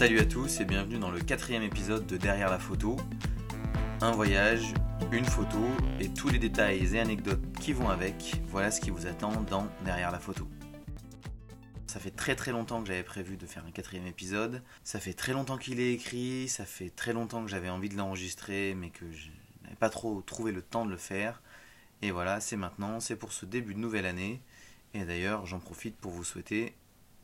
Salut à tous et bienvenue dans le quatrième épisode de Derrière la photo. Un voyage, une photo et tous les détails et anecdotes qui vont avec, voilà ce qui vous attend dans Derrière la photo. Ça fait très très longtemps que j'avais prévu de faire un quatrième épisode. Ça fait très longtemps qu'il est écrit, ça fait très longtemps que j'avais envie de l'enregistrer mais que je n'avais pas trop trouvé le temps de le faire. Et voilà, c'est maintenant, c'est pour ce début de nouvelle année. Et d'ailleurs, j'en profite pour vous souhaiter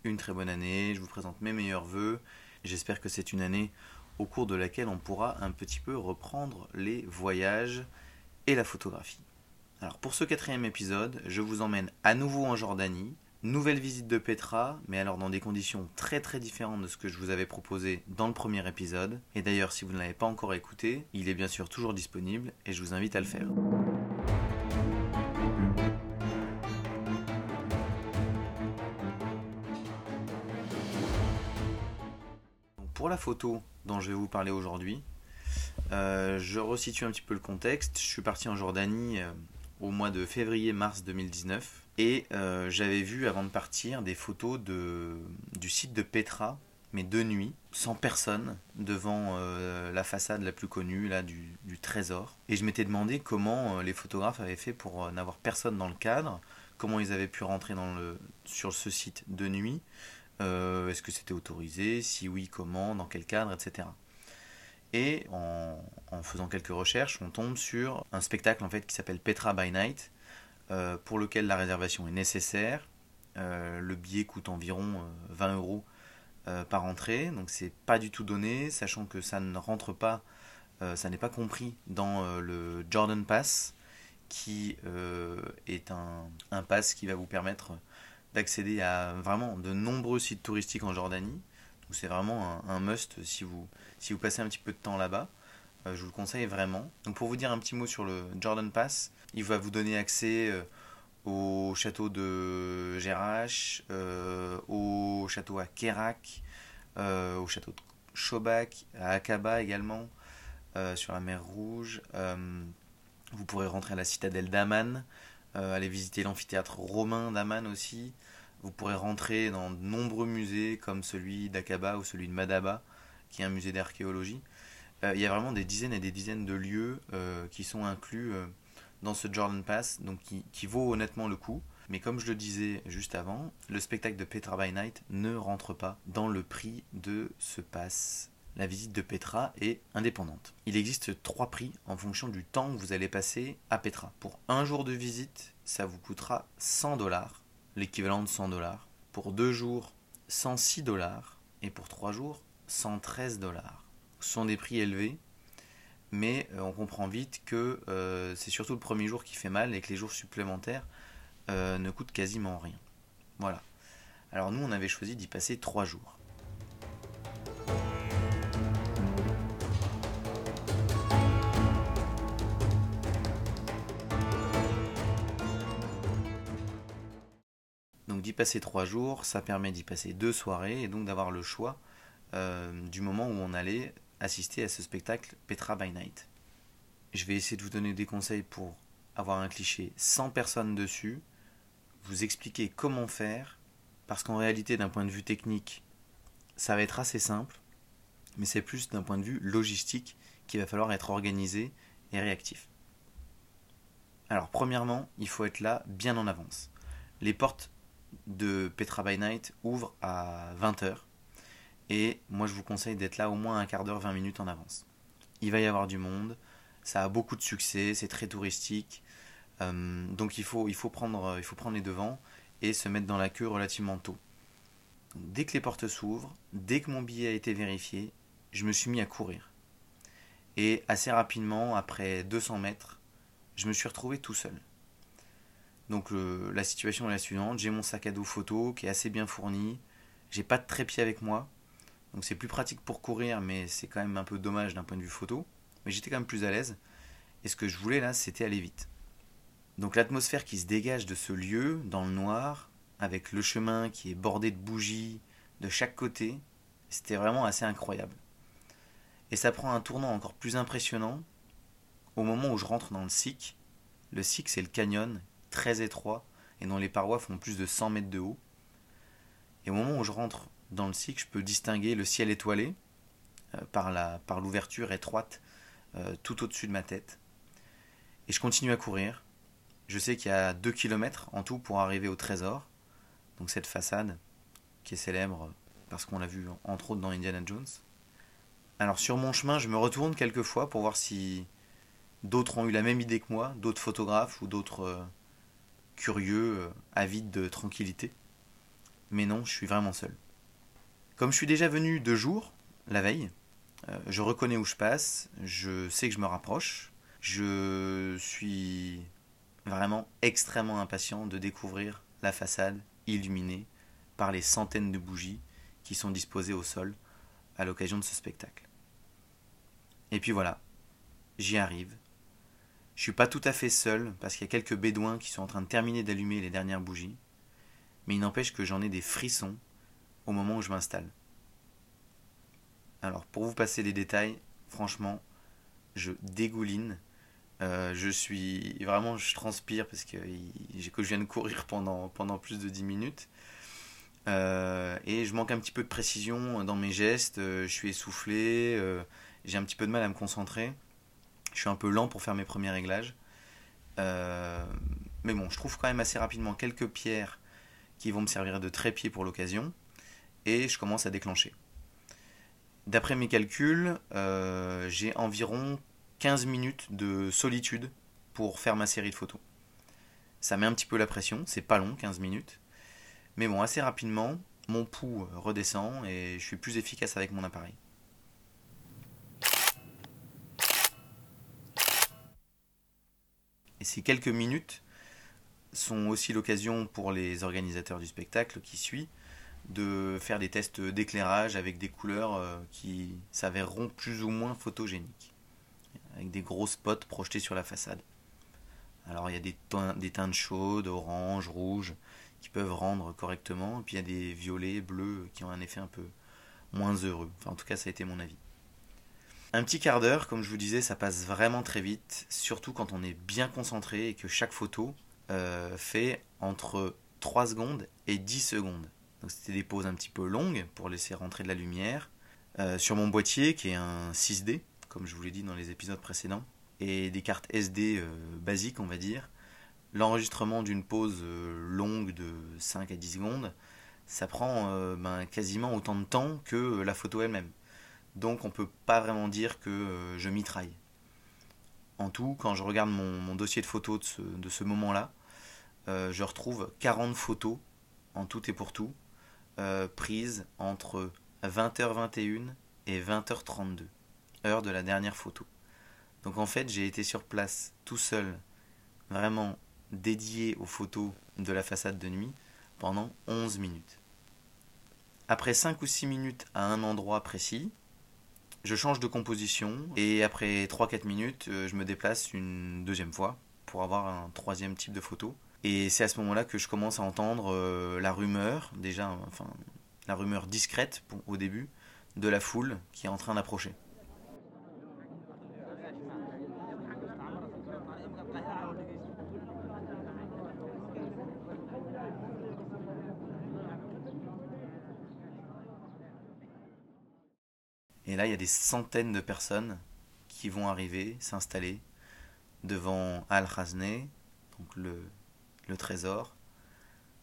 une très bonne année. Je vous présente mes meilleurs voeux. J'espère que c'est une année au cours de laquelle on pourra un petit peu reprendre les voyages et la photographie. Alors pour ce quatrième épisode, je vous emmène à nouveau en Jordanie. Nouvelle visite de Petra, mais alors dans des conditions très très différentes de ce que je vous avais proposé dans le premier épisode. Et d'ailleurs, si vous ne l'avez pas encore écouté, il est bien sûr toujours disponible et je vous invite à le faire. Pour la photo dont je vais vous parler aujourd'hui, euh, je resitue un petit peu le contexte. Je suis parti en Jordanie euh, au mois de février-mars 2019 et euh, j'avais vu avant de partir des photos de, du site de Petra, mais de nuit, sans personne, devant la façade la plus connue là, du, du trésor. Et je m'étais demandé comment les photographes avaient fait pour n'avoir personne dans le cadre, comment ils avaient pu rentrer dans le, sur ce site de nuit. Euh, est-ce que c'était autorisé? Si oui, comment? Dans quel cadre? Etc. Et en, faisant quelques recherches, on tombe sur un spectacle en fait qui s'appelle Petra by Night, euh, pour lequel la réservation est nécessaire. Euh, le billet coûte environ 20 euros par entrée, donc c'est pas du tout donné, sachant que ça ne rentre pas, ça n'est pas compris dans le Jordan Pass, qui est un, un pass qui va vous permettre d'accéder à vraiment de nombreux sites touristiques en Jordanie. C'est vraiment un, must si vous, si vous passez un petit peu de temps là-bas. Euh, je vous le conseille vraiment. Donc pour vous dire un petit mot sur le Jordan Pass, il va vous donner accès euh, au château de Gerash, euh, au château à Kerak, au château de Shobak, à Akaba également, sur la mer Rouge. vous pourrez rentrer à la citadelle d'Aman, aller visiter l'amphithéâtre romain d'Aman aussi. Vous pourrez rentrer dans de nombreux musées comme celui d'Akaba ou celui de Madaba, qui est un musée d'archéologie. Euh, il y a vraiment des dizaines et des dizaines de lieux euh, qui sont inclus euh, dans ce Jordan Pass, donc qui, qui, vaut honnêtement le coup. Mais comme je le disais juste avant, le spectacle de Petra by Night ne rentre pas dans le prix de ce pass. La visite de Petra est indépendante. Il existe trois prix en fonction du temps que vous allez passer à Petra. Pour un jour de visite, ça vous coûtera 100 dollars l'équivalent de 100 dollars. Pour deux jours, 106 dollars. Et pour trois jours, 113 dollars. Ce sont des prix élevés, mais euh, on comprend vite que euh, c'est surtout le premier jour qui fait mal et que les jours supplémentaires euh, ne coûtent quasiment rien. Voilà. Alors nous, on avait choisi d'y passer trois jours. Passer trois jours, ça permet d'y passer deux soirées et donc d'avoir le choix euh, du moment où on allait assister à ce spectacle Petra by Night. Je vais essayer de vous donner des conseils pour avoir un cliché sans personne dessus, vous expliquer comment faire, parce qu'en réalité d'un point de vue technique, ça va être assez simple, mais c'est plus d'un point de vue logistique qu'il va falloir être organisé et réactif. Alors premièrement, il faut être là bien en avance. Les portes de Petra by Night ouvre à 20h. Et moi, je vous conseille d'être là au moins un quart d'heure, 20 minutes en avance. Il va y avoir du monde, ça a beaucoup de succès, c'est très touristique. Euh, donc il faut, il, faut prendre, il faut prendre les devants et se mettre dans la queue relativement tôt. Dès que les portes s'ouvrent, dès que mon billet a été vérifié, je me suis mis à courir. Et assez rapidement, après 200 mètres, je me suis retrouvé tout seul. Donc la situation est la suivante, j'ai mon sac à dos photo qui est assez bien fourni, j'ai pas de trépied avec moi, donc c'est plus pratique pour courir, mais c'est quand même un peu dommage d'un point de vue photo, mais j'étais quand même plus à l'aise, et ce que je voulais là, c'était aller vite. Donc l'atmosphère qui se dégage de ce lieu, dans le noir, avec le chemin qui est bordé de bougies de chaque côté, c'était vraiment assez incroyable. Et ça prend un tournant encore plus impressionnant au moment où je rentre dans le SIC. Le SIC, c'est le canyon très étroit et dont les parois font plus de 100 mètres de haut. Et au moment où je rentre dans le cycle, je peux distinguer le ciel étoilé euh, par, par l'ouverture étroite euh, tout au-dessus de ma tête. Et je continue à courir. Je sais qu'il y a 2 km en tout pour arriver au trésor. Donc cette façade qui est célèbre parce qu'on l'a vu entre autres dans Indiana Jones. Alors sur mon chemin, je me retourne quelques fois pour voir si d'autres ont eu la même idée que moi, d'autres photographes ou d'autres euh, curieux, euh, avides de tranquillité. Mais non, je suis vraiment seul. Comme je suis déjà venu deux jours, la veille, euh, je reconnais où je passe, je sais que je me rapproche, je suis vraiment extrêmement impatient de découvrir la façade illuminée par les centaines de bougies qui sont disposées au sol à l'occasion de ce spectacle. Et puis voilà, j'y arrive. Je suis pas tout à fait seul parce qu'il y a quelques bédouins qui sont en train de terminer d'allumer les dernières bougies, mais il n'empêche que j'en ai des frissons au moment où je m'installe. Alors pour vous passer les détails, franchement, je dégouline. Euh, je suis vraiment, je transpire parce que, que je viens de courir pendant, pendant plus de 10 minutes. Euh, et je manque un petit peu de précision dans mes gestes, euh, je suis essoufflé, j'ai un petit peu de mal à me concentrer. Je suis un peu lent pour faire mes premiers réglages. mais bon, je trouve quand même assez rapidement quelques pierres qui vont me servir de trépied pour l'occasion. Et je commence à déclencher. D'après mes calculs, euh, j'ai environ 15 minutes de solitude pour faire ma série de photos. Ça met un petit peu la pression, c'est pas long, 15 minutes. Mais bon, assez rapidement, mon pouls redescend et je suis plus efficace avec mon appareil. Ces quelques minutes sont aussi l'occasion pour les organisateurs du spectacle qui suit de faire des tests d'éclairage avec des couleurs euh, qui s'avéreront plus ou moins photogéniques, avec des gros spots projetés sur la façade. Alors il y a des, teintes chaudes, orange, rouge, qui peuvent rendre correctement, puis il y a des violets, bleus, qui ont un effet un peu moins heureux. En tout cas ça a été mon avis. Un petit quart d'heure, comme je vous disais, ça passe vraiment très vite, surtout quand on est bien concentré et que chaque photo euh, fait entre 3 secondes et 10 secondes. Donc c'était des pauses un petit peu longues pour laisser rentrer de la lumière. Euh, sur mon boîtier qui est un 6D, comme je vous l'ai dit dans les épisodes précédents, et des cartes SD euh, basiques on va dire, l'enregistrement d'une pause longue de 5 à 10 secondes, ça prend ben, quasiment autant de temps que la photo elle-même. Donc on peut pas vraiment dire que je mitraille. En tout, quand je regarde mon, dossier de photos de ce, moment-là, je retrouve 40 photos en tout et pour tout, euh, prise entre 20h21 et 20h32, heure de la dernière photo. Donc en fait, j'ai été sur place tout seul, vraiment dédié aux photos de la façade de nuit pendant 11 minutes. Après 5 ou 6 minutes à un endroit précis, je change de composition et après 3-4 minutes, euh, je me déplace une deuxième fois pour avoir un troisième type de photo. Et c'est à ce moment-là que je commence à entendre euh, la rumeur, déjà, enfin, la rumeur discrète au début, de la foule qui est en train d'approcher. Et là, il y a des centaines de personnes qui vont arriver, s'installer devant Al-Khazne, le trésor,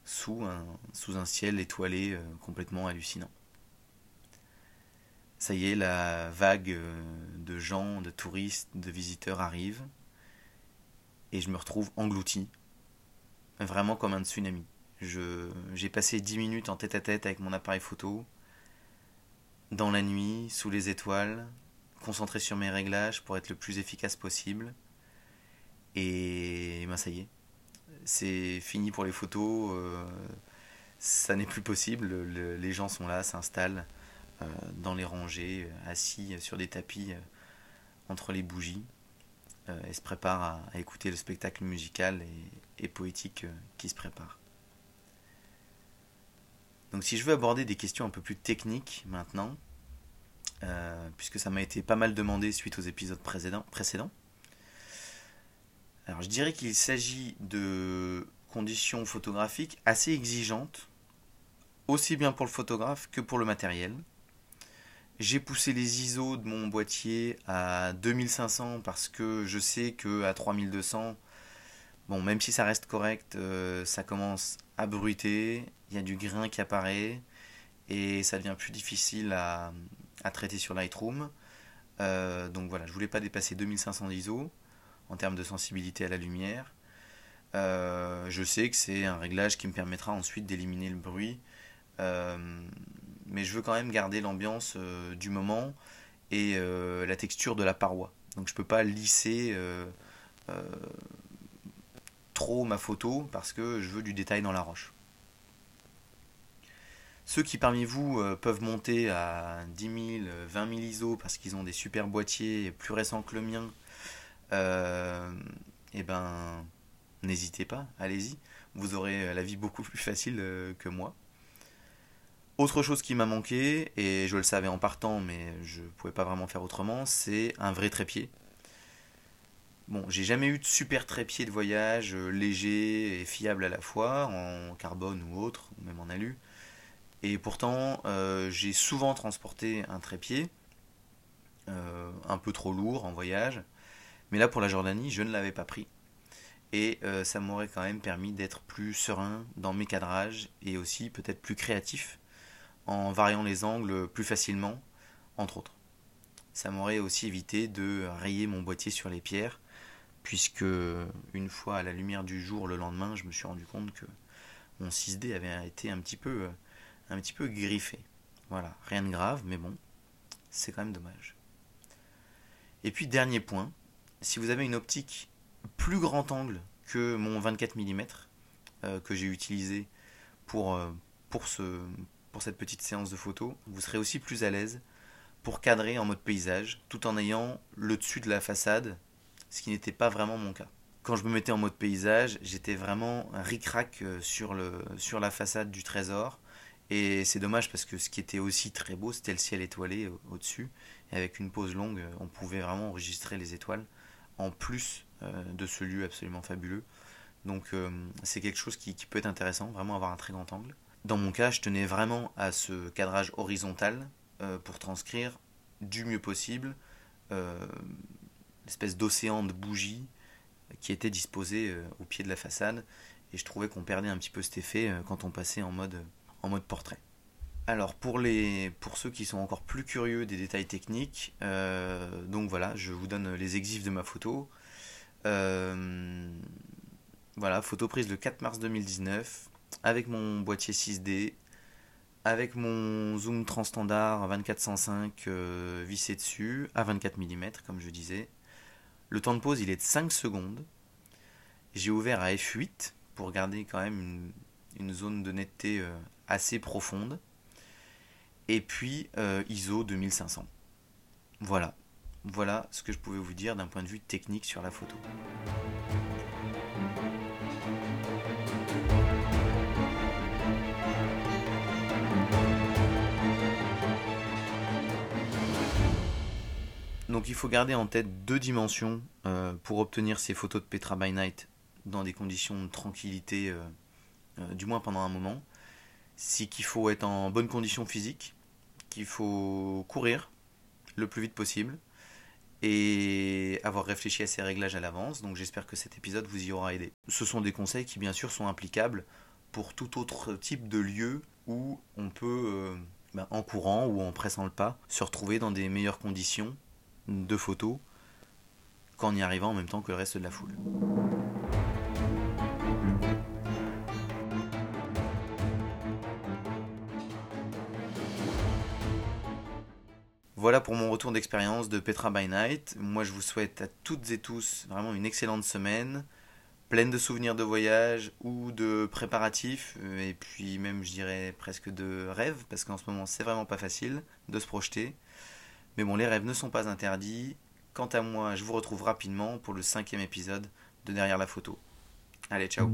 sous un, ciel étoilé euh, complètement hallucinant. Ça y est, la vague euh, de gens, de touristes, de visiteurs arrive, et je me retrouve englouti, vraiment comme un tsunami. J'ai passé dix minutes en tête à tête avec mon appareil photo, dans la nuit, sous les étoiles, concentré sur mes réglages pour être le plus efficace possible. Et ben ça y est, c'est fini pour les photos, euh, ça n'est plus possible, les gens sont là, s'installent euh, dans les rangées, assis sur des tapis euh, entre les bougies, et se préparent à, écouter le spectacle musical et, poétique qui se prépare. Donc si je veux aborder des questions un peu plus techniques maintenant, puisque ça m'a été pas mal demandé suite aux épisodes précédents, alors je dirais qu'il s'agit de conditions photographiques assez exigeantes aussi bien pour le photographe que pour le matériel. J'ai poussé les ISO de mon boîtier à 2500 parce que je sais que à 3200, bon, même si ça reste correct, euh, ça commence à bruiter, il y a du grain qui apparaît et ça devient plus difficile à, traiter sur Lightroom. Euh, donc voilà, je voulais pas dépasser 2500 ISO en termes de sensibilité à la lumière. Euh, je sais que c'est un réglage qui me permettra ensuite d'éliminer le bruit mais je veux quand même garder l'ambiance euh, du moment et euh, la texture de la paroi. Donc je peux pas lisser euh, ma photo parce que je veux du détail dans la roche. Ceux qui parmi vous peuvent monter à 10 000, 20 000 ISO parce qu'ils ont des super boîtiers plus récents que le mien, eh ben n'hésitez pas, allez-y. Vous aurez la vie beaucoup plus facile que moi. Autre chose qui m'a manqué, et je le savais en partant, mais je ne pouvais pas vraiment faire autrement, c'est un vrai trépied. Bon, j'ai jamais eu de super trépied de voyage euh, léger et fiable à la fois, en carbone ou autre, ou même en alu. Et pourtant, euh, j'ai souvent transporté un trépied, euh, un peu trop lourd en voyage. Mais là, pour la Jordanie, je ne l'avais pas pris. Et ça m'aurait quand même permis d'être plus serein dans mes cadrages et aussi peut-être plus créatif en variant les angles plus facilement, entre autres. Ça m'aurait aussi évité de rayer mon boîtier sur les pierres, puisque une fois à la lumière du jour le lendemain, je me suis rendu compte que mon 6D avait été un petit peu, un petit peu griffé. Voilà, rien de grave, mais bon, c'est quand même dommage. Et puis dernier point, si vous avez une optique plus grand angle que mon 24 mm euh, que j'ai utilisé pour, euh, pour, ce, pour cette petite séance de photo, vous serez aussi plus à l'aise pour cadrer en mode paysage, tout en ayant le dessus de la façade, ce qui n'était pas vraiment mon cas. Quand je me mettais en mode paysage, j'étais vraiment ric-rac euh, sur, la façade du trésor. Et c'est dommage parce que ce qui était aussi très beau, c'était le ciel étoilé euh, au-dessus. Et avec une pause longue, euh, on pouvait vraiment enregistrer les étoiles en plus de ce lieu absolument fabuleux. Donc c'est quelque chose qui, peut être intéressant, vraiment avoir un très grand angle. Dans mon cas, je tenais vraiment à ce cadrage horizontal pour transcrire du mieux possible l'espèce d'océan de bougies qui était disposé euh, au pied de la façade. Et je trouvais qu'on perdait un petit peu cet effet quand on passait en mode, en mode portrait. Alors pour, les, pour ceux qui sont encore plus curieux des détails techniques, donc voilà, je vous donne les exifs de ma photo. voilà, photo prise le 4 mars 2019 avec mon boîtier 6D, avec mon zoom transstandard 2405 euh, vissé dessus, à 24 mm comme je disais. Le temps de pause il est de 5 secondes. J'ai ouvert à F8 pour garder quand même une, zone de netteté euh, assez profonde. Et puis euh, ISO 2500. Voilà. Voilà ce que je pouvais vous dire d'un point de vue technique sur la photo. Donc il faut garder en tête deux dimensions euh, pour obtenir ces photos de Petra by Night dans des conditions de tranquillité, euh, euh, du moins pendant un moment. C'est qu'il faut être en bonne condition physique, qu'il faut courir le plus vite possible et avoir réfléchi à ces réglages à l'avance. Donc j'espère que cet épisode vous y aura aidé. Ce sont des conseils qui bien sûr sont applicables pour tout autre type de lieu où on peut, ben, en courant ou en pressant le pas, se retrouver dans des meilleures conditions de photos qu'en y arrivant en même temps que le reste de la foule. Voilà pour mon retour d'expérience de Petra by Night. Moi, je vous souhaite à toutes et tous vraiment une excellente semaine, pleine de souvenirs de voyage ou de préparatifs, et puis même, je dirais, presque de rêves, parce qu'en ce moment, c'est vraiment pas facile de se projeter. Mais bon, les rêves ne sont pas interdits. Quant à moi, je vous retrouve rapidement pour le cinquième épisode de Derrière la photo. Allez, ciao